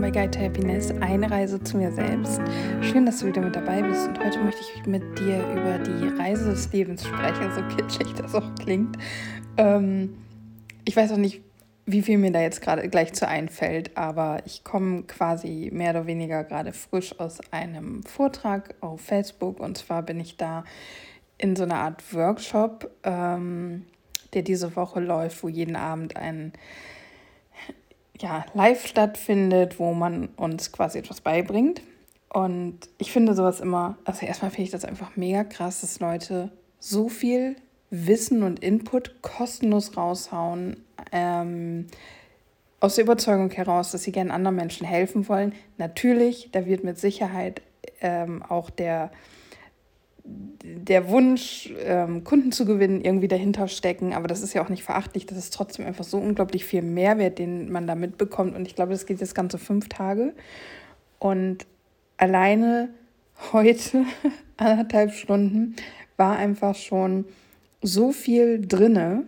willkommen bei Guide to Happiness, eine Reise zu mir selbst. Schön, dass du wieder mit dabei bist und heute möchte ich mit dir über die Reise des Lebens sprechen, so kitschig das auch klingt. Ähm, ich weiß auch nicht, wie viel mir da jetzt gerade gleich zu einfällt, aber ich komme quasi mehr oder weniger gerade frisch aus einem Vortrag auf Facebook und zwar bin ich da in so einer Art Workshop, ähm, der diese Woche läuft, wo jeden Abend ein ja, live stattfindet, wo man uns quasi etwas beibringt. Und ich finde sowas immer, also erstmal finde ich das einfach mega krass, dass Leute so viel Wissen und Input kostenlos raushauen, ähm, aus der Überzeugung heraus, dass sie gerne anderen Menschen helfen wollen. Natürlich, da wird mit Sicherheit ähm, auch der der Wunsch, ähm, Kunden zu gewinnen, irgendwie dahinter stecken. Aber das ist ja auch nicht verachtlich. Das ist trotzdem einfach so unglaublich viel Mehrwert, den man da mitbekommt. Und ich glaube, das geht jetzt ganze fünf Tage. Und alleine heute, anderthalb Stunden, war einfach schon so viel drinne,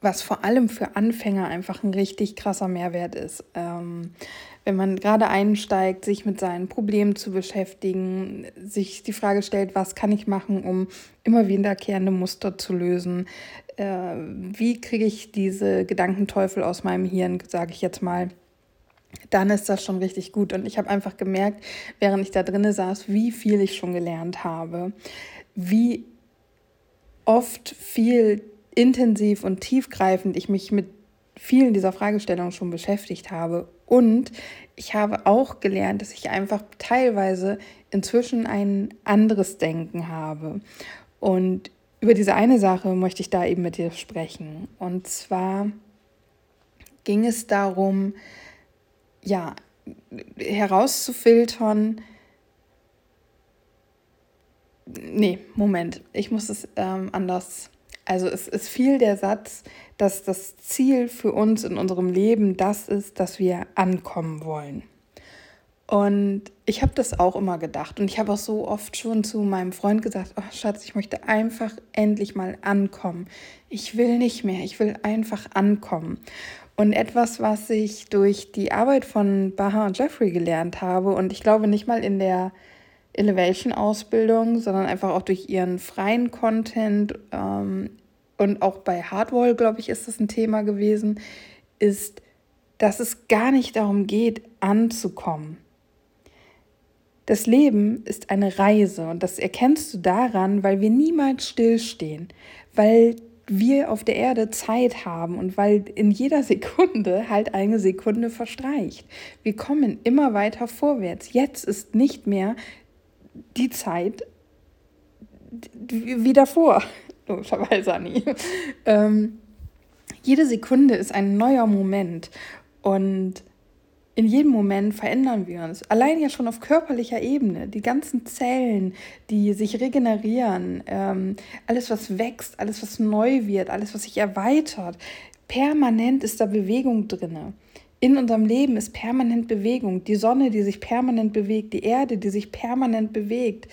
was vor allem für Anfänger einfach ein richtig krasser Mehrwert ist. Ähm, wenn man gerade einsteigt, sich mit seinen Problemen zu beschäftigen, sich die Frage stellt, was kann ich machen, um immer wiederkehrende Muster zu lösen? Äh, wie kriege ich diese Gedankenteufel aus meinem Hirn, sage ich jetzt mal? Dann ist das schon richtig gut. Und ich habe einfach gemerkt, während ich da drinnen saß, wie viel ich schon gelernt habe, wie oft viel intensiv und tiefgreifend ich mich mit vielen dieser Fragestellungen schon beschäftigt habe. Und ich habe auch gelernt, dass ich einfach teilweise inzwischen ein anderes Denken habe. Und über diese eine Sache möchte ich da eben mit dir sprechen. Und zwar ging es darum, ja, herauszufiltern, nee, Moment, ich muss es ähm, anders also es ist viel der Satz, dass das Ziel für uns in unserem Leben das ist, dass wir ankommen wollen. Und ich habe das auch immer gedacht. Und ich habe auch so oft schon zu meinem Freund gesagt, oh Schatz, ich möchte einfach endlich mal ankommen. Ich will nicht mehr, ich will einfach ankommen. Und etwas, was ich durch die Arbeit von Baha und Jeffrey gelernt habe, und ich glaube nicht mal in der Elevation-Ausbildung, sondern einfach auch durch ihren freien Content ähm, und auch bei Hardwall, glaube ich, ist das ein Thema gewesen, ist, dass es gar nicht darum geht, anzukommen. Das Leben ist eine Reise und das erkennst du daran, weil wir niemals stillstehen, weil wir auf der Erde Zeit haben und weil in jeder Sekunde halt eine Sekunde verstreicht. Wir kommen immer weiter vorwärts. Jetzt ist nicht mehr die Zeit wie davor, logischerweise, Anni. Ähm, jede Sekunde ist ein neuer Moment und in jedem Moment verändern wir uns. Allein ja schon auf körperlicher Ebene. Die ganzen Zellen, die sich regenerieren, ähm, alles, was wächst, alles, was neu wird, alles, was sich erweitert. Permanent ist da Bewegung drinne. In unserem Leben ist permanent Bewegung. Die Sonne, die sich permanent bewegt, die Erde, die sich permanent bewegt,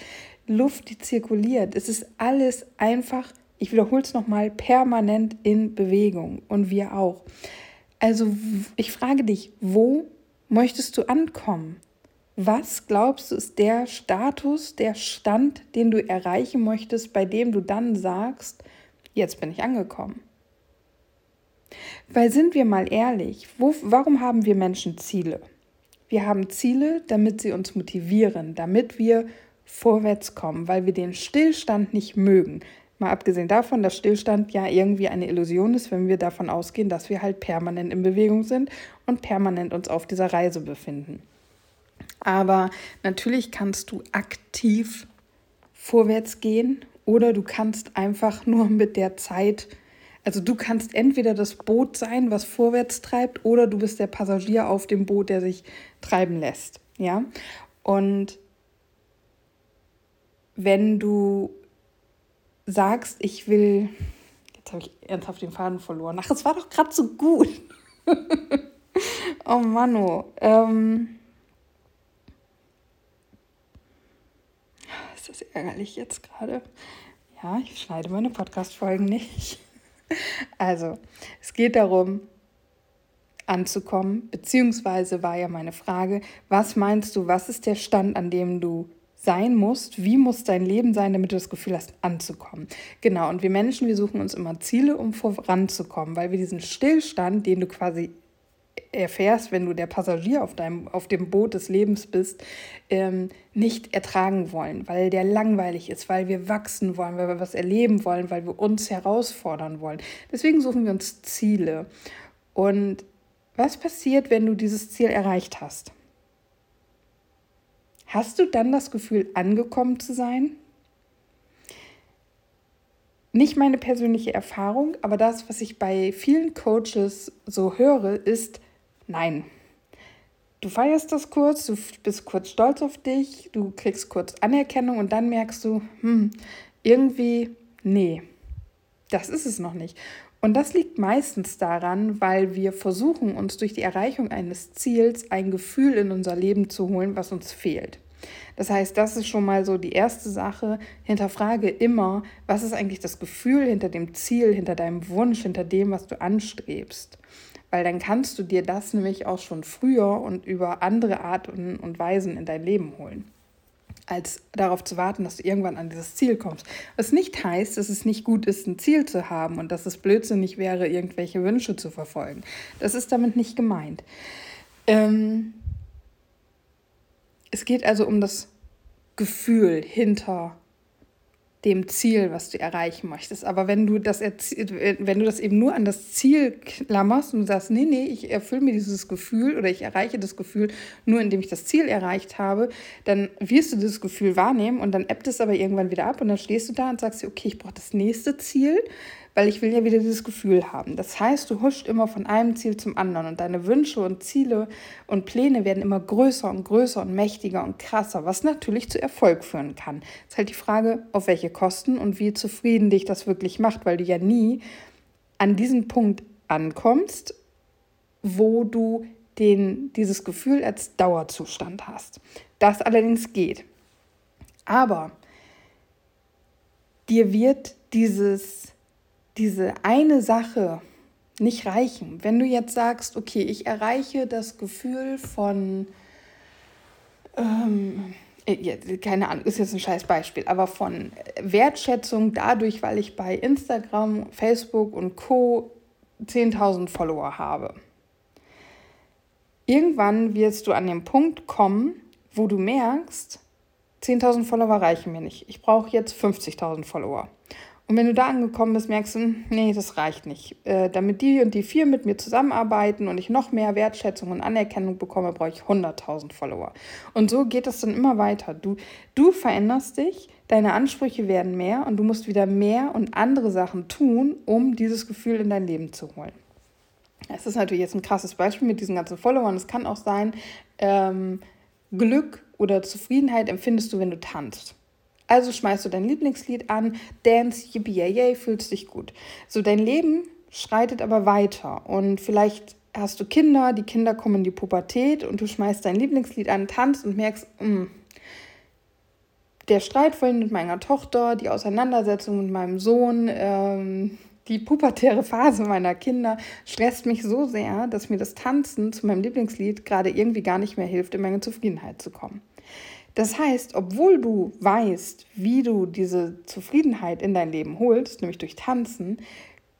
Luft, die zirkuliert. Es ist alles einfach, ich wiederhole es nochmal, permanent in Bewegung und wir auch. Also ich frage dich, wo möchtest du ankommen? Was glaubst du ist der Status, der Stand, den du erreichen möchtest, bei dem du dann sagst, jetzt bin ich angekommen? Weil sind wir mal ehrlich, wo, warum haben wir Menschen Ziele? Wir haben Ziele, damit sie uns motivieren, damit wir vorwärts kommen, weil wir den Stillstand nicht mögen. Mal abgesehen davon, dass Stillstand ja irgendwie eine Illusion ist, wenn wir davon ausgehen, dass wir halt permanent in Bewegung sind und permanent uns auf dieser Reise befinden. Aber natürlich kannst du aktiv vorwärts gehen oder du kannst einfach nur mit der Zeit also du kannst entweder das Boot sein, was vorwärts treibt, oder du bist der Passagier auf dem Boot, der sich treiben lässt. Ja. Und wenn du sagst, ich will. Jetzt habe ich ernsthaft den Faden verloren. Ach, es war doch gerade so gut. oh Mano. Ähm ist das ärgerlich jetzt gerade? Ja, ich schneide meine Podcast-Folgen nicht. Also, es geht darum, anzukommen, beziehungsweise war ja meine Frage, was meinst du, was ist der Stand, an dem du sein musst, wie muss dein Leben sein, damit du das Gefühl hast, anzukommen. Genau, und wir Menschen, wir suchen uns immer Ziele, um voranzukommen, weil wir diesen Stillstand, den du quasi erfährst, wenn du der Passagier auf, deinem, auf dem Boot des Lebens bist, ähm, nicht ertragen wollen, weil der langweilig ist, weil wir wachsen wollen, weil wir was erleben wollen, weil wir uns herausfordern wollen. Deswegen suchen wir uns Ziele. Und was passiert, wenn du dieses Ziel erreicht hast? Hast du dann das Gefühl, angekommen zu sein? Nicht meine persönliche Erfahrung, aber das, was ich bei vielen Coaches so höre, ist nein. Du feierst das kurz, du bist kurz stolz auf dich, du kriegst kurz Anerkennung und dann merkst du, hm, irgendwie, nee, das ist es noch nicht. Und das liegt meistens daran, weil wir versuchen, uns durch die Erreichung eines Ziels ein Gefühl in unser Leben zu holen, was uns fehlt. Das heißt, das ist schon mal so die erste Sache. Hinterfrage immer, was ist eigentlich das Gefühl hinter dem Ziel, hinter deinem Wunsch, hinter dem, was du anstrebst. Weil dann kannst du dir das nämlich auch schon früher und über andere Arten und Weisen in dein Leben holen als darauf zu warten, dass du irgendwann an dieses Ziel kommst. Was nicht heißt, dass es nicht gut ist, ein Ziel zu haben und dass es blödsinnig wäre, irgendwelche Wünsche zu verfolgen. Das ist damit nicht gemeint. Ähm es geht also um das Gefühl hinter dem Ziel, was du erreichen möchtest. Aber wenn du das, wenn du das eben nur an das Ziel klammerst und sagst, nee, nee, ich erfülle mir dieses Gefühl oder ich erreiche das Gefühl nur, indem ich das Ziel erreicht habe, dann wirst du dieses Gefühl wahrnehmen und dann ebbt es aber irgendwann wieder ab und dann stehst du da und sagst dir, okay, ich brauche das nächste Ziel weil ich will ja wieder dieses Gefühl haben. Das heißt, du huscht immer von einem Ziel zum anderen und deine Wünsche und Ziele und Pläne werden immer größer und größer und mächtiger und krasser, was natürlich zu Erfolg führen kann. Es ist halt die Frage, auf welche Kosten und wie zufrieden dich das wirklich macht, weil du ja nie an diesen Punkt ankommst, wo du den, dieses Gefühl als Dauerzustand hast. Das allerdings geht. Aber dir wird dieses diese eine Sache nicht reichen. Wenn du jetzt sagst, okay, ich erreiche das Gefühl von, ähm, äh, keine Ahnung, ist jetzt ein scheiß Beispiel, aber von Wertschätzung dadurch, weil ich bei Instagram, Facebook und Co 10.000 Follower habe. Irgendwann wirst du an den Punkt kommen, wo du merkst, 10.000 Follower reichen mir nicht. Ich brauche jetzt 50.000 Follower. Und wenn du da angekommen bist, merkst du, nee, das reicht nicht. Äh, damit die und die vier mit mir zusammenarbeiten und ich noch mehr Wertschätzung und Anerkennung bekomme, brauche ich 100.000 Follower. Und so geht es dann immer weiter. Du, du veränderst dich, deine Ansprüche werden mehr und du musst wieder mehr und andere Sachen tun, um dieses Gefühl in dein Leben zu holen. Es ist natürlich jetzt ein krasses Beispiel mit diesen ganzen Followern. Es kann auch sein, ähm, Glück oder Zufriedenheit empfindest du, wenn du tanzt. Also schmeißt du dein Lieblingslied an, dance, yippie, yay, yay, fühlst dich gut. So, dein Leben schreitet aber weiter und vielleicht hast du Kinder, die Kinder kommen in die Pubertät und du schmeißt dein Lieblingslied an, tanzt und merkst, mh, mm, der Streit vorhin mit meiner Tochter, die Auseinandersetzung mit meinem Sohn, ähm, die pubertäre Phase meiner Kinder stresst mich so sehr, dass mir das Tanzen zu meinem Lieblingslied gerade irgendwie gar nicht mehr hilft, in meine Zufriedenheit zu kommen. Das heißt, obwohl du weißt, wie du diese Zufriedenheit in dein Leben holst, nämlich durch Tanzen,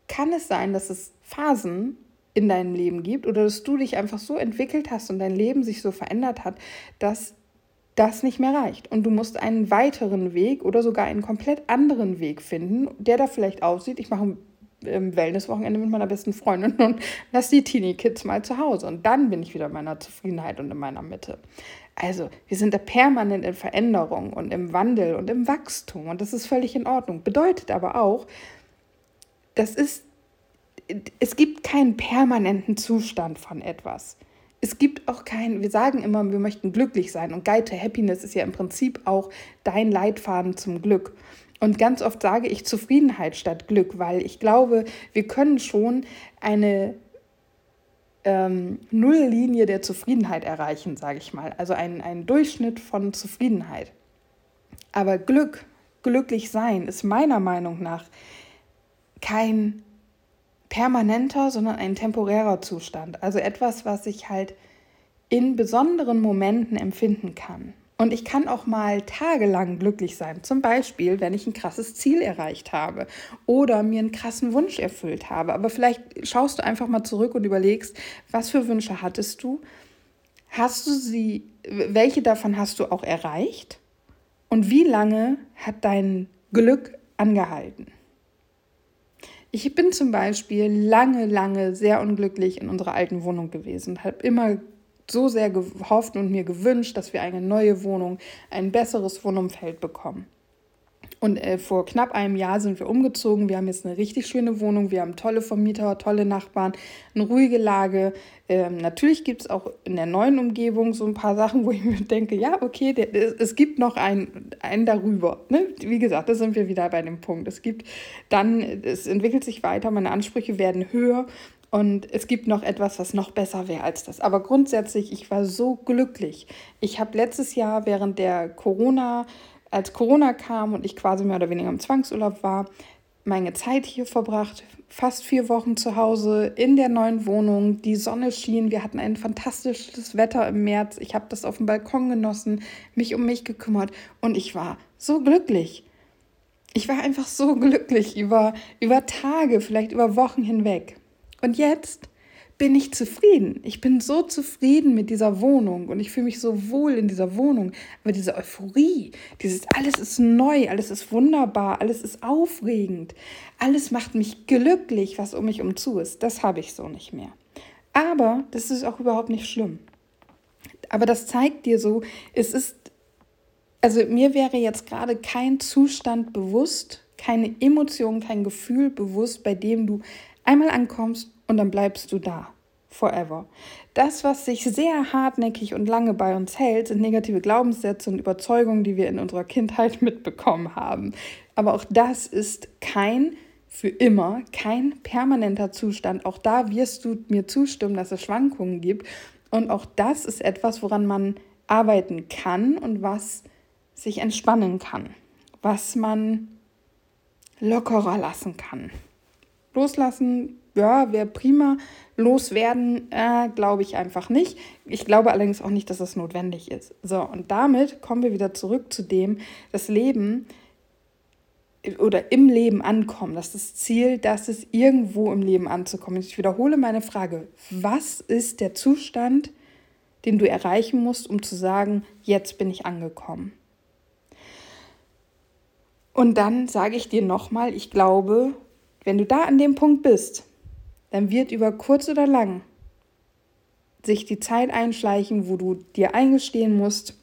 kann es sein, dass es Phasen in deinem Leben gibt oder dass du dich einfach so entwickelt hast und dein Leben sich so verändert hat, dass das nicht mehr reicht. Und du musst einen weiteren Weg oder sogar einen komplett anderen Weg finden, der da vielleicht aussieht, ich mache ein Wellnesswochenende mit meiner besten Freundin und lass die Teenie-Kids mal zu Hause. Und dann bin ich wieder in meiner Zufriedenheit und in meiner Mitte. Also, wir sind da permanent in Veränderung und im Wandel und im Wachstum und das ist völlig in Ordnung. Bedeutet aber auch, das ist, es gibt keinen permanenten Zustand von etwas. Es gibt auch keinen, wir sagen immer, wir möchten glücklich sein und Guide to Happiness ist ja im Prinzip auch dein Leitfaden zum Glück. Und ganz oft sage ich Zufriedenheit statt Glück, weil ich glaube, wir können schon eine ähm, Nulllinie der Zufriedenheit erreichen, sage ich mal. Also einen, einen Durchschnitt von Zufriedenheit. Aber Glück, glücklich sein, ist meiner Meinung nach kein, permanenter, sondern ein temporärer Zustand. Also etwas, was ich halt in besonderen Momenten empfinden kann. Und ich kann auch mal tagelang glücklich sein. Zum Beispiel, wenn ich ein krasses Ziel erreicht habe oder mir einen krassen Wunsch erfüllt habe. Aber vielleicht schaust du einfach mal zurück und überlegst, was für Wünsche hattest du? Hast du sie, welche davon hast du auch erreicht? Und wie lange hat dein Glück angehalten? Ich bin zum Beispiel lange, lange sehr unglücklich in unserer alten Wohnung gewesen und habe immer so sehr gehofft und mir gewünscht, dass wir eine neue Wohnung, ein besseres Wohnumfeld bekommen. Und äh, vor knapp einem Jahr sind wir umgezogen. Wir haben jetzt eine richtig schöne Wohnung. Wir haben tolle Vermieter, tolle Nachbarn, eine ruhige Lage. Ähm, natürlich gibt es auch in der neuen Umgebung so ein paar Sachen, wo ich mir denke, ja, okay, der, es gibt noch einen, darüber. Ne? Wie gesagt, da sind wir wieder bei dem Punkt. Es gibt dann, es entwickelt sich weiter, meine Ansprüche werden höher und es gibt noch etwas, was noch besser wäre als das. Aber grundsätzlich, ich war so glücklich. Ich habe letztes Jahr während der Corona, als Corona kam und ich quasi mehr oder weniger im Zwangsurlaub war, meine Zeit hier verbracht, fast vier Wochen zu Hause in der neuen Wohnung. Die Sonne schien, wir hatten ein fantastisches Wetter im März. Ich habe das auf dem Balkon genossen, mich um mich gekümmert und ich war so glücklich. Ich war einfach so glücklich über, über Tage, vielleicht über Wochen hinweg. Und jetzt bin ich zufrieden. Ich bin so zufrieden mit dieser Wohnung und ich fühle mich so wohl in dieser Wohnung. Aber diese Euphorie, dieses alles ist neu, alles ist wunderbar, alles ist aufregend, alles macht mich glücklich, was um mich umzu ist, das habe ich so nicht mehr. Aber das ist auch überhaupt nicht schlimm. Aber das zeigt dir so, es ist, also mir wäre jetzt gerade kein Zustand bewusst, keine Emotion, kein Gefühl bewusst, bei dem du einmal ankommst und dann bleibst du da. Forever. Das, was sich sehr hartnäckig und lange bei uns hält, sind negative Glaubenssätze und Überzeugungen, die wir in unserer Kindheit mitbekommen haben. Aber auch das ist kein für immer, kein permanenter Zustand. Auch da wirst du mir zustimmen, dass es Schwankungen gibt. Und auch das ist etwas, woran man arbeiten kann und was sich entspannen kann, was man lockerer lassen kann. Loslassen ja, wäre prima. Loswerden, äh, glaube ich einfach nicht. Ich glaube allerdings auch nicht, dass das notwendig ist. So, und damit kommen wir wieder zurück zu dem, das Leben oder im Leben ankommen. Das ist das Ziel, dass es irgendwo im Leben anzukommen. Ich wiederhole meine Frage. Was ist der Zustand, den du erreichen musst, um zu sagen, jetzt bin ich angekommen? Und dann sage ich dir nochmal, ich glaube, wenn du da an dem Punkt bist, dann wird über kurz oder lang sich die Zeit einschleichen, wo du dir eingestehen musst,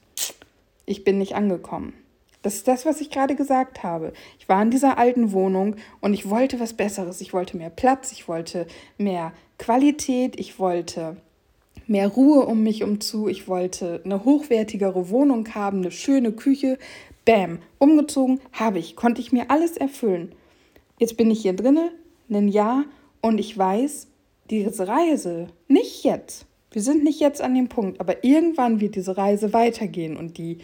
ich bin nicht angekommen. Das ist das, was ich gerade gesagt habe. Ich war in dieser alten Wohnung und ich wollte was Besseres. Ich wollte mehr Platz, ich wollte mehr Qualität, ich wollte mehr Ruhe um mich umzu, ich wollte eine hochwertigere Wohnung haben, eine schöne Küche. Bam, umgezogen habe ich, konnte ich mir alles erfüllen. Jetzt bin ich hier drinne, ein Jahr und ich weiß, diese Reise, nicht jetzt, wir sind nicht jetzt an dem Punkt, aber irgendwann wird diese Reise weitergehen und die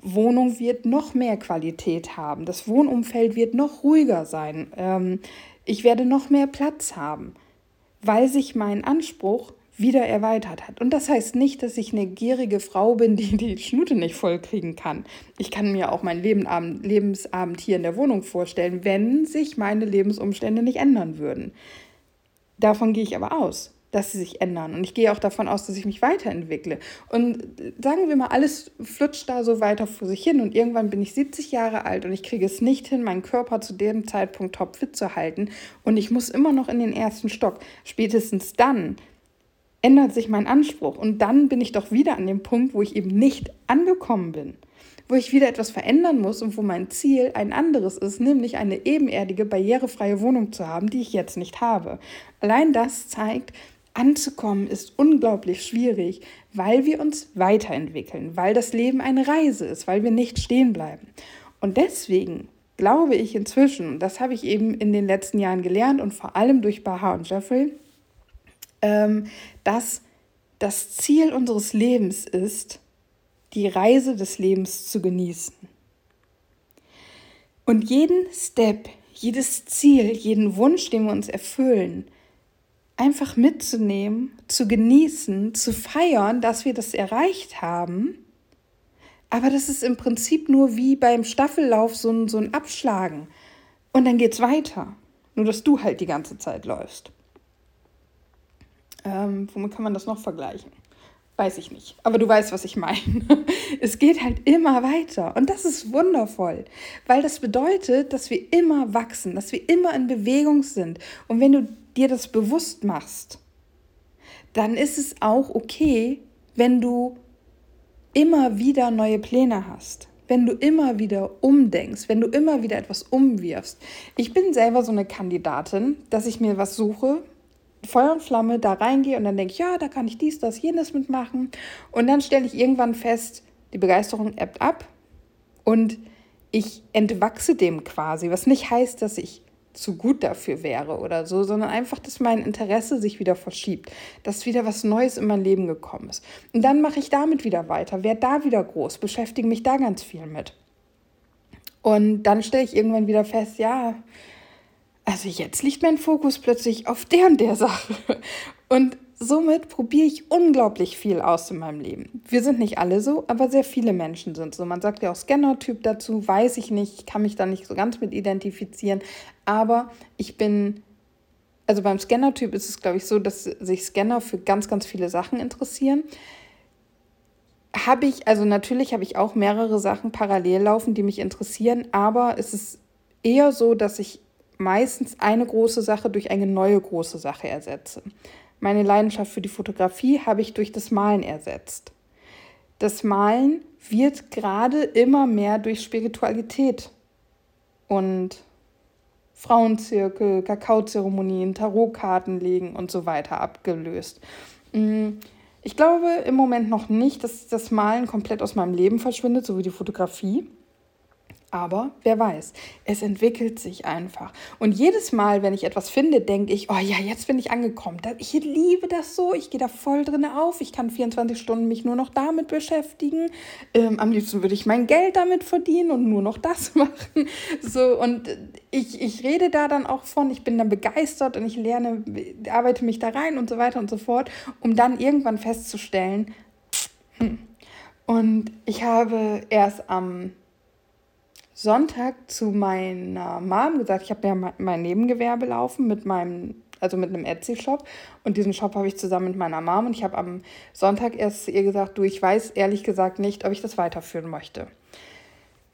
Wohnung wird noch mehr Qualität haben. Das Wohnumfeld wird noch ruhiger sein. Ähm, ich werde noch mehr Platz haben, weil sich mein Anspruch wieder erweitert hat. Und das heißt nicht, dass ich eine gierige Frau bin, die die Schnute nicht vollkriegen kann. Ich kann mir auch mein Lebensabend hier in der Wohnung vorstellen, wenn sich meine Lebensumstände nicht ändern würden. Davon gehe ich aber aus, dass sie sich ändern. Und ich gehe auch davon aus, dass ich mich weiterentwickle. Und sagen wir mal, alles flutscht da so weiter vor sich hin. Und irgendwann bin ich 70 Jahre alt und ich kriege es nicht hin, meinen Körper zu dem Zeitpunkt topfit zu halten. Und ich muss immer noch in den ersten Stock. Spätestens dann ändert sich mein Anspruch. Und dann bin ich doch wieder an dem Punkt, wo ich eben nicht angekommen bin wo ich wieder etwas verändern muss und wo mein Ziel ein anderes ist, nämlich eine ebenerdige, barrierefreie Wohnung zu haben, die ich jetzt nicht habe. Allein das zeigt, anzukommen ist unglaublich schwierig, weil wir uns weiterentwickeln, weil das Leben eine Reise ist, weil wir nicht stehen bleiben. Und deswegen glaube ich inzwischen, das habe ich eben in den letzten Jahren gelernt und vor allem durch Baha und Jeffrey, dass das Ziel unseres Lebens ist, die Reise des Lebens zu genießen. Und jeden Step, jedes Ziel, jeden Wunsch, den wir uns erfüllen, einfach mitzunehmen, zu genießen, zu feiern, dass wir das erreicht haben. Aber das ist im Prinzip nur wie beim Staffellauf so ein, so ein Abschlagen. Und dann geht's weiter. Nur, dass du halt die ganze Zeit läufst. Ähm, womit kann man das noch vergleichen? Weiß ich nicht. Aber du weißt, was ich meine. Es geht halt immer weiter. Und das ist wundervoll, weil das bedeutet, dass wir immer wachsen, dass wir immer in Bewegung sind. Und wenn du dir das bewusst machst, dann ist es auch okay, wenn du immer wieder neue Pläne hast, wenn du immer wieder umdenkst, wenn du immer wieder etwas umwirfst. Ich bin selber so eine Kandidatin, dass ich mir was suche, Feuer und Flamme da reingehe und dann denke ich, ja, da kann ich dies, das, jenes mitmachen. Und dann stelle ich irgendwann fest, die Begeisterung ebbt ab und ich entwachse dem quasi, was nicht heißt, dass ich zu gut dafür wäre oder so, sondern einfach, dass mein Interesse sich wieder verschiebt, dass wieder was Neues in mein Leben gekommen ist. Und dann mache ich damit wieder weiter, werde da wieder groß, beschäftige mich da ganz viel mit. Und dann stelle ich irgendwann wieder fest, ja, also jetzt liegt mein Fokus plötzlich auf der und der Sache. Und somit probiere ich unglaublich viel aus in meinem Leben. Wir sind nicht alle so, aber sehr viele Menschen sind so. Man sagt ja auch Scanner-Typ dazu, weiß ich nicht, ich kann mich da nicht so ganz mit identifizieren. Aber ich bin, also beim Scanner-Typ ist es, glaube ich, so, dass sich Scanner für ganz, ganz viele Sachen interessieren. Habe ich, also natürlich habe ich auch mehrere Sachen parallel laufen, die mich interessieren, aber es ist eher so, dass ich meistens eine große Sache durch eine neue große Sache ersetze. Meine Leidenschaft für die Fotografie habe ich durch das Malen ersetzt. Das Malen wird gerade immer mehr durch Spiritualität und Frauenzirkel, Kakaozeremonien, Tarotkarten legen und so weiter abgelöst. Mm, ich glaube im Moment noch nicht, dass das Malen komplett aus meinem Leben verschwindet, so wie die Fotografie. Aber wer weiß, es entwickelt sich einfach. Und jedes Mal, wenn ich etwas finde, denke ich, oh ja, jetzt bin ich angekommen. Ich liebe das so, ich gehe da voll drin auf. Ich kann 24 Stunden mich nur noch damit beschäftigen. Ähm, am liebsten würde ich mein Geld damit verdienen und nur noch das machen. So, und ich, ich rede da dann auch von, ich bin dann begeistert und ich lerne, arbeite mich da rein und so weiter und so fort, um dann irgendwann festzustellen, hm. und ich habe erst am Sonntag zu meiner Mom gesagt, ich habe ja mein Nebengewerbe laufen mit meinem, also mit einem Etsy-Shop. Und diesen Shop habe ich zusammen mit meiner Mom. Und ich habe am Sonntag erst ihr gesagt, du, ich weiß ehrlich gesagt nicht, ob ich das weiterführen möchte.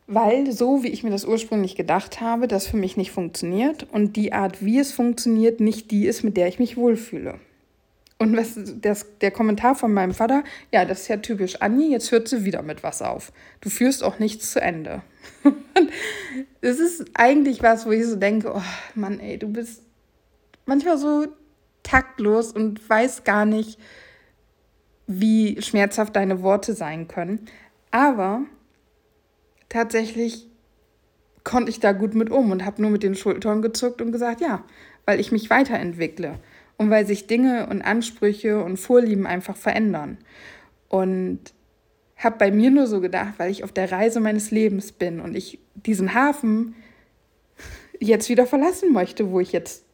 Weil so, wie ich mir das ursprünglich gedacht habe, das für mich nicht funktioniert und die Art, wie es funktioniert, nicht die ist, mit der ich mich wohlfühle. Und was das, der Kommentar von meinem Vater, ja, das ist ja typisch Anni, jetzt hört sie wieder mit was auf. Du führst auch nichts zu Ende. Es ist eigentlich was, wo ich so denke, oh Mann, ey, du bist manchmal so taktlos und weißt gar nicht, wie schmerzhaft deine Worte sein können. Aber tatsächlich konnte ich da gut mit um und habe nur mit den Schultern gezuckt und gesagt, ja, weil ich mich weiterentwickle und weil sich Dinge und Ansprüche und Vorlieben einfach verändern. Und habe bei mir nur so gedacht, weil ich auf der Reise meines Lebens bin und ich diesen Hafen jetzt wieder verlassen möchte, wo ich jetzt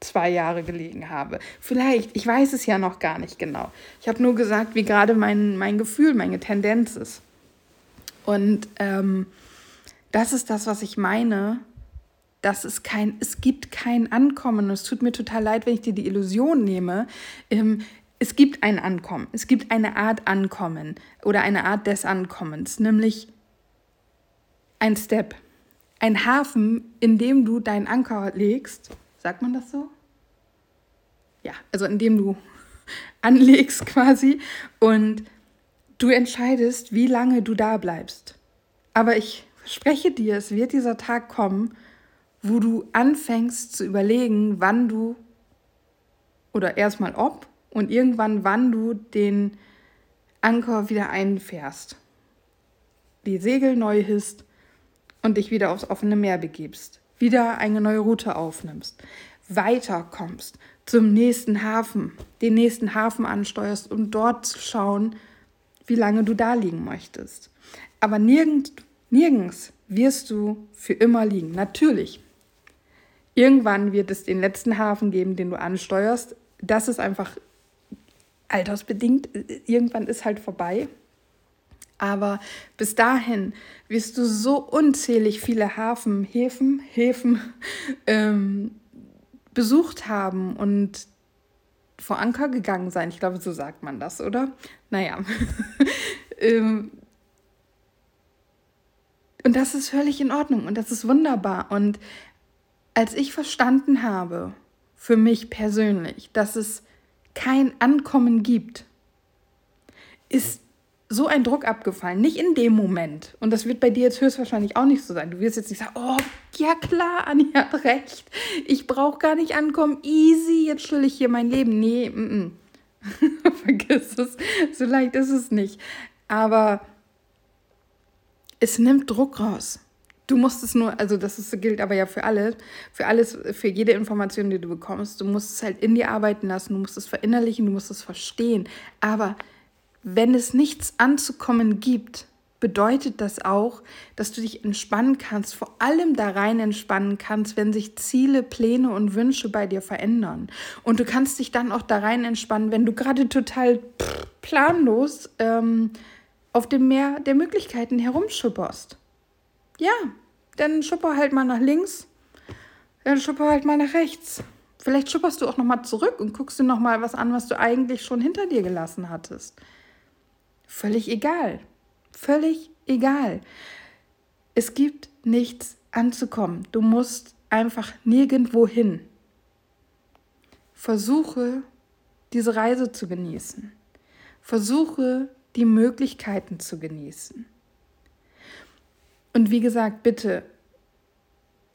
zwei Jahre gelegen habe. Vielleicht, ich weiß es ja noch gar nicht genau. Ich habe nur gesagt, wie gerade mein, mein Gefühl, meine Tendenz ist. Und ähm, das ist das, was ich meine, dass es kein, es gibt kein Ankommen. es tut mir total leid, wenn ich dir die Illusion nehme. Ähm, es gibt ein Ankommen. Es gibt eine Art Ankommen oder eine Art des Ankommens, nämlich ein Step, ein Hafen, in dem du deinen Anker legst. Sagt man das so? Ja, also in dem du anlegst quasi und du entscheidest, wie lange du da bleibst. Aber ich verspreche dir, es wird dieser Tag kommen, wo du anfängst zu überlegen, wann du oder erstmal ob und irgendwann wann du den Anker wieder einfährst, die Segel neu hisst und dich wieder aufs offene Meer begibst, wieder eine neue Route aufnimmst, weiterkommst zum nächsten Hafen, den nächsten Hafen ansteuerst, um dort zu schauen, wie lange du da liegen möchtest. Aber nirgends, nirgends wirst du für immer liegen. Natürlich Irgendwann wird es den letzten Hafen geben, den du ansteuerst. Das ist einfach altersbedingt. Irgendwann ist halt vorbei. Aber bis dahin wirst du so unzählig viele Hafen, Häfen, Häfen ähm, besucht haben und vor Anker gegangen sein. Ich glaube, so sagt man das, oder? Naja. ähm, und das ist völlig in Ordnung und das ist wunderbar. Und als ich verstanden habe, für mich persönlich, dass es kein Ankommen gibt, ist so ein Druck abgefallen. Nicht in dem Moment. Und das wird bei dir jetzt höchstwahrscheinlich auch nicht so sein. Du wirst jetzt nicht sagen, oh, ja klar, Anni hat recht. Ich brauche gar nicht ankommen. Easy, jetzt stelle ich hier mein Leben. Nee, m -m. vergiss es. So leicht ist es nicht. Aber es nimmt Druck raus. Du musst es nur, also das ist, gilt aber ja für alle, für alles, für jede Information, die du bekommst. Du musst es halt in dir arbeiten lassen, du musst es verinnerlichen, du musst es verstehen. Aber wenn es nichts anzukommen gibt, bedeutet das auch, dass du dich entspannen kannst, vor allem da rein entspannen kannst, wenn sich Ziele, Pläne und Wünsche bei dir verändern. Und du kannst dich dann auch da rein entspannen, wenn du gerade total planlos ähm, auf dem Meer der Möglichkeiten herumschupperst. Ja, dann schupper halt mal nach links, dann schupper halt mal nach rechts. Vielleicht schupperst du auch noch mal zurück und guckst dir noch mal was an, was du eigentlich schon hinter dir gelassen hattest. Völlig egal. Völlig egal. Es gibt nichts anzukommen. Du musst einfach nirgendwo hin. Versuche, diese Reise zu genießen. Versuche, die Möglichkeiten zu genießen. Und wie gesagt, bitte,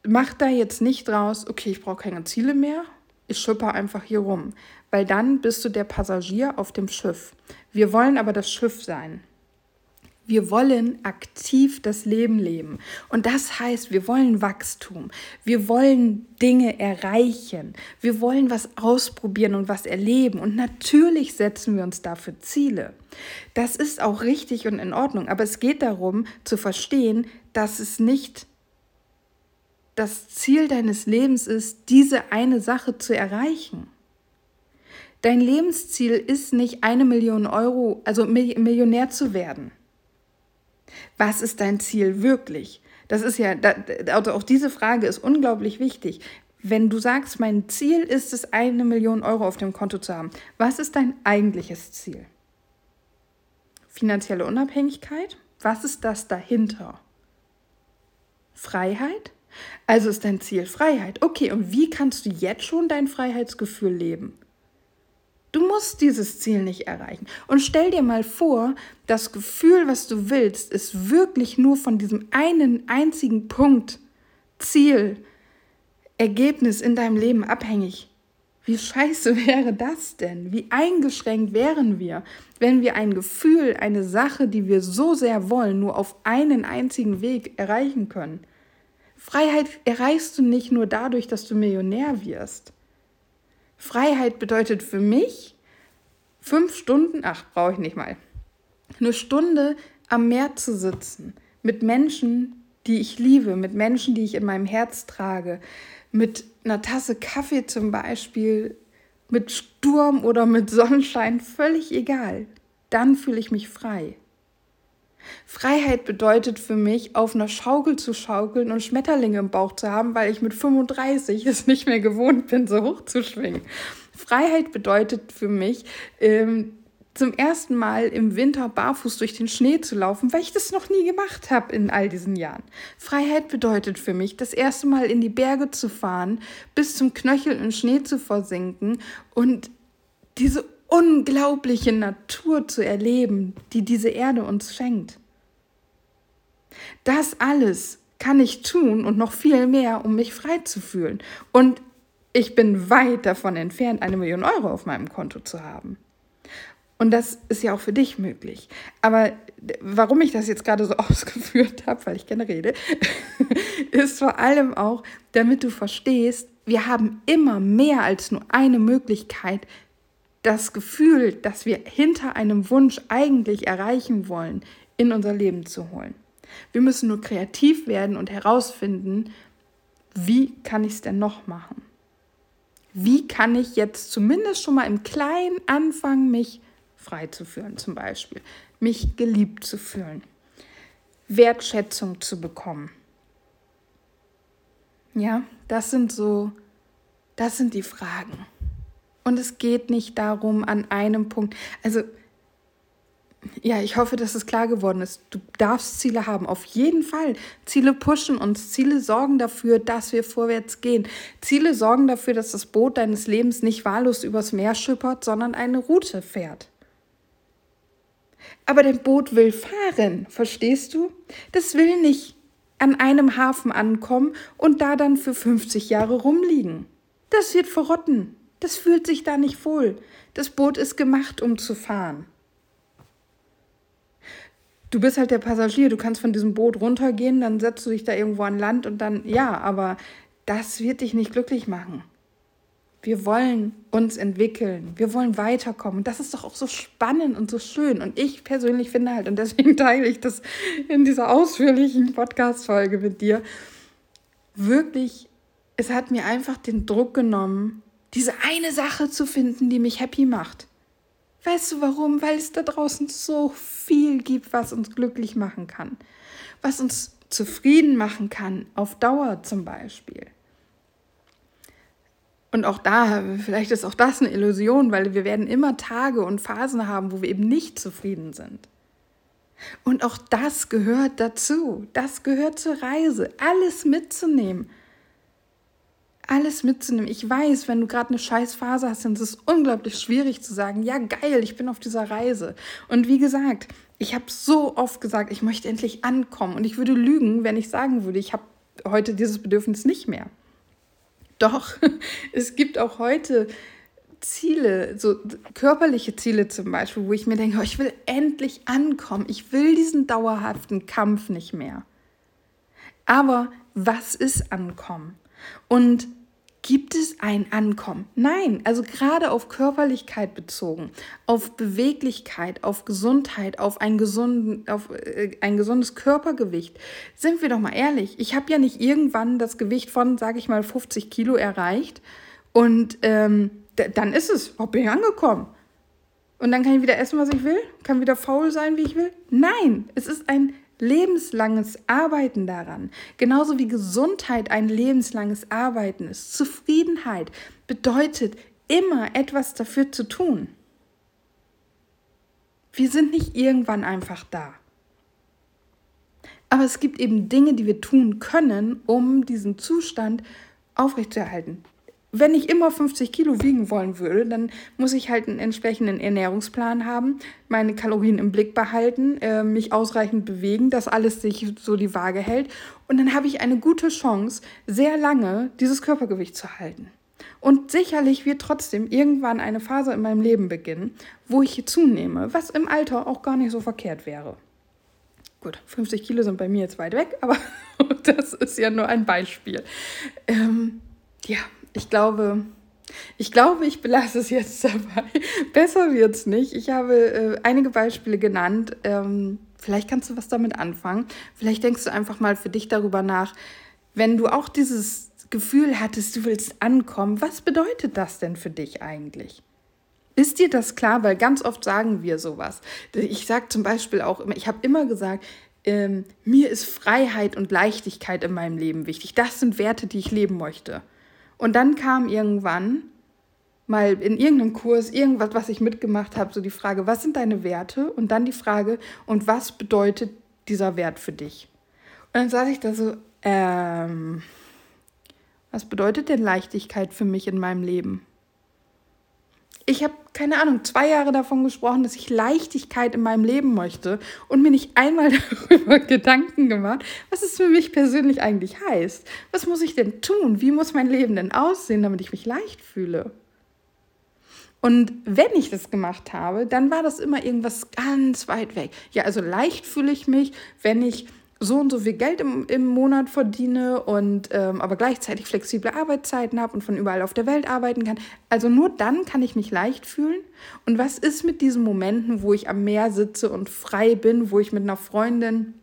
mach da jetzt nicht draus, okay, ich brauche keine Ziele mehr, ich schipper einfach hier rum, weil dann bist du der Passagier auf dem Schiff. Wir wollen aber das Schiff sein. Wir wollen aktiv das Leben leben. Und das heißt, wir wollen Wachstum. Wir wollen Dinge erreichen. Wir wollen was ausprobieren und was erleben. Und natürlich setzen wir uns dafür Ziele. Das ist auch richtig und in Ordnung. Aber es geht darum zu verstehen, dass es nicht das Ziel deines Lebens ist, diese eine Sache zu erreichen. Dein Lebensziel ist nicht eine Million Euro, also Millionär zu werden. Was ist dein Ziel wirklich? Das ist ja, also auch diese Frage ist unglaublich wichtig. Wenn du sagst, mein Ziel ist es, eine Million Euro auf dem Konto zu haben, was ist dein eigentliches Ziel? Finanzielle Unabhängigkeit? Was ist das dahinter? Freiheit? Also ist dein Ziel Freiheit. Okay, und wie kannst du jetzt schon dein Freiheitsgefühl leben? Du musst dieses Ziel nicht erreichen. Und stell dir mal vor, das Gefühl, was du willst, ist wirklich nur von diesem einen einzigen Punkt, Ziel, Ergebnis in deinem Leben abhängig. Wie scheiße wäre das denn? Wie eingeschränkt wären wir, wenn wir ein Gefühl, eine Sache, die wir so sehr wollen, nur auf einen einzigen Weg erreichen können? Freiheit erreichst du nicht nur dadurch, dass du Millionär wirst. Freiheit bedeutet für mich fünf Stunden, ach, brauche ich nicht mal, eine Stunde am Meer zu sitzen mit Menschen, die ich liebe, mit Menschen, die ich in meinem Herz trage, mit einer Tasse Kaffee zum Beispiel, mit Sturm oder mit Sonnenschein, völlig egal. Dann fühle ich mich frei. Freiheit bedeutet für mich, auf einer Schaukel zu schaukeln und Schmetterlinge im Bauch zu haben, weil ich mit 35 es nicht mehr gewohnt bin, so hoch zu schwingen. Freiheit bedeutet für mich, ähm, zum ersten Mal im Winter barfuß durch den Schnee zu laufen, weil ich das noch nie gemacht habe in all diesen Jahren. Freiheit bedeutet für mich, das erste Mal in die Berge zu fahren, bis zum Knöchel in Schnee zu versinken und diese unglaubliche Natur zu erleben, die diese Erde uns schenkt. Das alles kann ich tun und noch viel mehr, um mich frei zu fühlen. Und ich bin weit davon entfernt, eine Million Euro auf meinem Konto zu haben. Und das ist ja auch für dich möglich. Aber warum ich das jetzt gerade so ausgeführt habe, weil ich gerne rede, ist vor allem auch, damit du verstehst, wir haben immer mehr als nur eine Möglichkeit, das Gefühl, das wir hinter einem Wunsch eigentlich erreichen wollen, in unser Leben zu holen. Wir müssen nur kreativ werden und herausfinden, wie kann ich es denn noch machen? Wie kann ich jetzt zumindest schon mal im Kleinen anfangen, mich frei zu fühlen, zum Beispiel, mich geliebt zu fühlen, Wertschätzung zu bekommen? Ja, das sind so, das sind die Fragen. Und es geht nicht darum, an einem Punkt, also ja, ich hoffe, dass es klar geworden ist. Du darfst Ziele haben, auf jeden Fall. Ziele pushen uns. Ziele sorgen dafür, dass wir vorwärts gehen. Ziele sorgen dafür, dass das Boot deines Lebens nicht wahllos übers Meer schippert, sondern eine Route fährt. Aber dein Boot will fahren, verstehst du? Das will nicht an einem Hafen ankommen und da dann für 50 Jahre rumliegen. Das wird verrotten. Das fühlt sich da nicht wohl. Das Boot ist gemacht, um zu fahren du bist halt der Passagier, du kannst von diesem Boot runtergehen, dann setzt du dich da irgendwo an Land und dann, ja, aber das wird dich nicht glücklich machen. Wir wollen uns entwickeln, wir wollen weiterkommen. Das ist doch auch so spannend und so schön. Und ich persönlich finde halt, und deswegen teile ich das in dieser ausführlichen Podcast-Folge mit dir, wirklich, es hat mir einfach den Druck genommen, diese eine Sache zu finden, die mich happy macht. Weißt du warum? Weil es da draußen so viel gibt, was uns glücklich machen kann, was uns zufrieden machen kann, auf Dauer zum Beispiel. Und auch da, vielleicht ist auch das eine Illusion, weil wir werden immer Tage und Phasen haben, wo wir eben nicht zufrieden sind. Und auch das gehört dazu. Das gehört zur Reise. Alles mitzunehmen alles mitzunehmen. Ich weiß, wenn du gerade eine scheiß Phase hast, dann ist es unglaublich schwierig zu sagen, ja geil, ich bin auf dieser Reise. Und wie gesagt, ich habe so oft gesagt, ich möchte endlich ankommen. Und ich würde lügen, wenn ich sagen würde, ich habe heute dieses Bedürfnis nicht mehr. Doch, es gibt auch heute Ziele, so körperliche Ziele zum Beispiel, wo ich mir denke, oh, ich will endlich ankommen. Ich will diesen dauerhaften Kampf nicht mehr. Aber was ist Ankommen? Und Gibt es ein Ankommen? Nein, also gerade auf Körperlichkeit bezogen, auf Beweglichkeit, auf Gesundheit, auf ein, gesunden, auf, äh, ein gesundes Körpergewicht. Sind wir doch mal ehrlich, ich habe ja nicht irgendwann das Gewicht von, sage ich mal, 50 Kilo erreicht und ähm, dann ist es, oh, bin ich angekommen. Und dann kann ich wieder essen, was ich will, kann wieder faul sein, wie ich will. Nein, es ist ein lebenslanges Arbeiten daran, genauso wie Gesundheit ein lebenslanges Arbeiten ist. Zufriedenheit bedeutet immer etwas dafür zu tun. Wir sind nicht irgendwann einfach da. Aber es gibt eben Dinge, die wir tun können, um diesen Zustand aufrechtzuerhalten wenn ich immer 50 Kilo wiegen wollen würde, dann muss ich halt einen entsprechenden Ernährungsplan haben, meine Kalorien im Blick behalten, äh, mich ausreichend bewegen, dass alles sich so die Waage hält. Und dann habe ich eine gute Chance, sehr lange dieses Körpergewicht zu halten. Und sicherlich wird trotzdem irgendwann eine Phase in meinem Leben beginnen, wo ich zunehme, was im Alter auch gar nicht so verkehrt wäre. Gut, 50 Kilo sind bei mir jetzt weit weg, aber das ist ja nur ein Beispiel. Ähm, ja, ich glaube, ich glaube, ich belasse es jetzt dabei. Besser wird es nicht. Ich habe äh, einige Beispiele genannt. Ähm, vielleicht kannst du was damit anfangen. Vielleicht denkst du einfach mal für dich darüber nach, wenn du auch dieses Gefühl hattest, du willst ankommen, was bedeutet das denn für dich eigentlich? Ist dir das klar? Weil ganz oft sagen wir sowas. Ich sage zum Beispiel auch immer, ich habe immer gesagt, ähm, mir ist Freiheit und Leichtigkeit in meinem Leben wichtig. Das sind Werte, die ich leben möchte. Und dann kam irgendwann mal in irgendeinem Kurs irgendwas, was ich mitgemacht habe, so die Frage, was sind deine Werte? Und dann die Frage, und was bedeutet dieser Wert für dich? Und dann saß ich da so, ähm, was bedeutet denn Leichtigkeit für mich in meinem Leben? Ich habe, keine Ahnung, zwei Jahre davon gesprochen, dass ich Leichtigkeit in meinem Leben möchte und mir nicht einmal darüber Gedanken gemacht, was es für mich persönlich eigentlich heißt. Was muss ich denn tun? Wie muss mein Leben denn aussehen, damit ich mich leicht fühle? Und wenn ich das gemacht habe, dann war das immer irgendwas ganz weit weg. Ja, also leicht fühle ich mich, wenn ich so und so viel Geld im, im Monat verdiene und ähm, aber gleichzeitig flexible Arbeitszeiten habe und von überall auf der Welt arbeiten kann. Also nur dann kann ich mich leicht fühlen. Und was ist mit diesen Momenten, wo ich am Meer sitze und frei bin, wo ich mit einer Freundin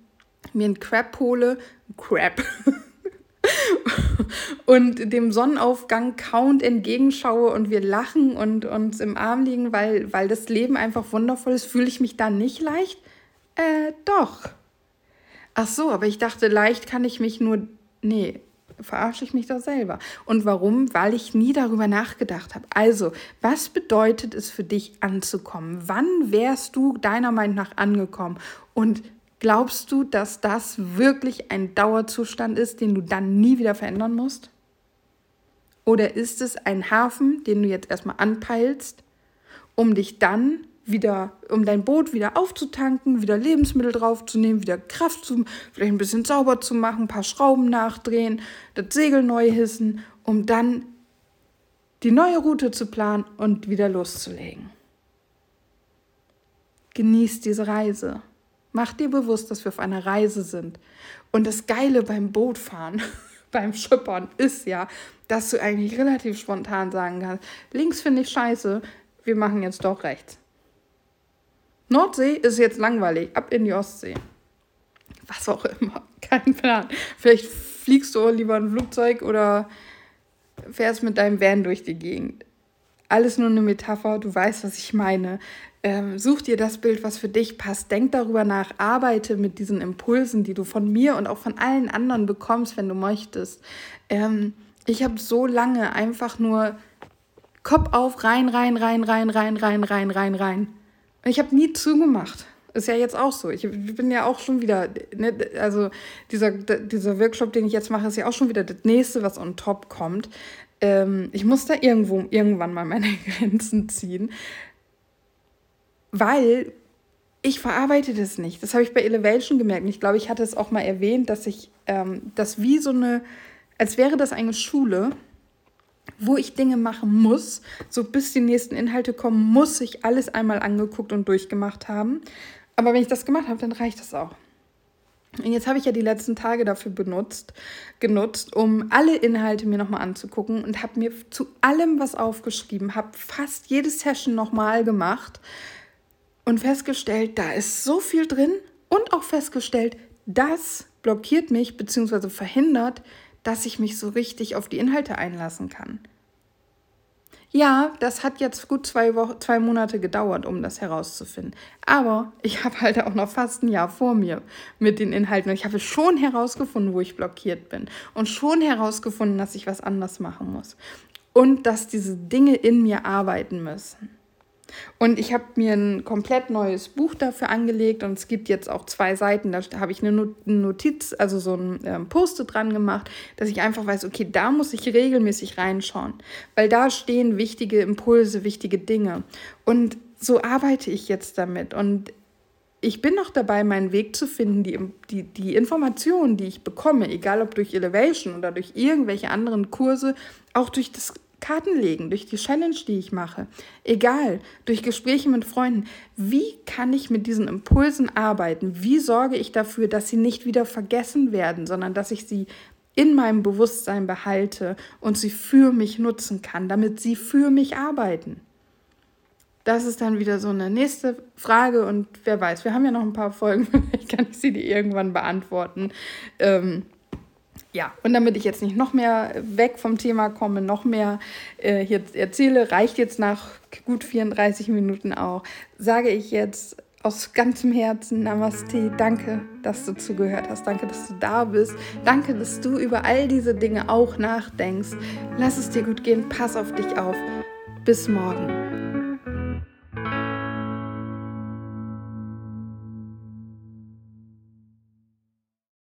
mir einen Crap hole, Crap, und dem Sonnenaufgang count entgegenschaue und wir lachen und uns im Arm liegen, weil, weil das Leben einfach wundervoll ist, fühle ich mich da nicht leicht? Äh, doch. Ach so, aber ich dachte, leicht kann ich mich nur. Nee, verarsche ich mich doch selber. Und warum? Weil ich nie darüber nachgedacht habe. Also, was bedeutet es für dich anzukommen? Wann wärst du deiner Meinung nach angekommen? Und glaubst du, dass das wirklich ein Dauerzustand ist, den du dann nie wieder verändern musst? Oder ist es ein Hafen, den du jetzt erstmal anpeilst, um dich dann wieder, um dein Boot wieder aufzutanken, wieder Lebensmittel draufzunehmen, wieder Kraft zu, vielleicht ein bisschen sauber zu machen, ein paar Schrauben nachdrehen, das Segel neu hissen, um dann die neue Route zu planen und wieder loszulegen. Genieß diese Reise. Mach dir bewusst, dass wir auf einer Reise sind. Und das Geile beim Bootfahren, beim Schippern ist ja, dass du eigentlich relativ spontan sagen kannst, links finde ich scheiße, wir machen jetzt doch rechts. Nordsee ist jetzt langweilig, ab in die Ostsee. Was auch immer, kein Plan. Vielleicht fliegst du lieber ein Flugzeug oder fährst mit deinem Van durch die Gegend. Alles nur eine Metapher, du weißt, was ich meine. Ähm, such dir das Bild, was für dich passt. Denk darüber nach, arbeite mit diesen Impulsen, die du von mir und auch von allen anderen bekommst, wenn du möchtest. Ähm, ich habe so lange einfach nur Kopf auf, rein, rein, rein, rein, rein, rein, rein, rein, rein. Ich habe nie zugemacht. Ist ja jetzt auch so. Ich bin ja auch schon wieder, ne, also dieser, dieser Workshop, den ich jetzt mache, ist ja auch schon wieder das nächste, was on top kommt. Ähm, ich muss da irgendwo irgendwann mal meine Grenzen ziehen, weil ich verarbeite das nicht. Das habe ich bei Elevation gemerkt. Und ich glaube, ich hatte es auch mal erwähnt, dass ich ähm, das wie so eine, als wäre das eine Schule, wo ich Dinge machen muss, so bis die nächsten Inhalte kommen, muss ich alles einmal angeguckt und durchgemacht haben. Aber wenn ich das gemacht habe, dann reicht das auch. Und jetzt habe ich ja die letzten Tage dafür benutzt, genutzt, um alle Inhalte mir nochmal anzugucken und habe mir zu allem was aufgeschrieben, habe fast jede Session nochmal gemacht und festgestellt, da ist so viel drin und auch festgestellt, das blockiert mich bzw. verhindert, dass ich mich so richtig auf die Inhalte einlassen kann. Ja, das hat jetzt gut zwei, Wochen, zwei Monate gedauert, um das herauszufinden. Aber ich habe halt auch noch fast ein Jahr vor mir mit den Inhalten. Und ich habe schon herausgefunden, wo ich blockiert bin. Und schon herausgefunden, dass ich was anders machen muss. Und dass diese Dinge in mir arbeiten müssen. Und ich habe mir ein komplett neues Buch dafür angelegt und es gibt jetzt auch zwei Seiten. Da habe ich eine Notiz, also so ein ähm, Post dran gemacht, dass ich einfach weiß, okay, da muss ich regelmäßig reinschauen, weil da stehen wichtige Impulse, wichtige Dinge. Und so arbeite ich jetzt damit. Und ich bin noch dabei, meinen Weg zu finden, die, die, die Informationen, die ich bekomme, egal ob durch Elevation oder durch irgendwelche anderen Kurse, auch durch das Karten legen, durch die Challenge, die ich mache, egal, durch Gespräche mit Freunden. Wie kann ich mit diesen Impulsen arbeiten? Wie sorge ich dafür, dass sie nicht wieder vergessen werden, sondern dass ich sie in meinem Bewusstsein behalte und sie für mich nutzen kann, damit sie für mich arbeiten? Das ist dann wieder so eine nächste Frage und wer weiß, wir haben ja noch ein paar Folgen, vielleicht kann ich sie dir irgendwann beantworten. Ähm, ja, und damit ich jetzt nicht noch mehr weg vom Thema komme, noch mehr äh, hier erzähle, reicht jetzt nach gut 34 Minuten auch, sage ich jetzt aus ganzem Herzen Namaste. Danke, dass du zugehört hast. Danke, dass du da bist. Danke, dass du über all diese Dinge auch nachdenkst. Lass es dir gut gehen. Pass auf dich auf. Bis morgen.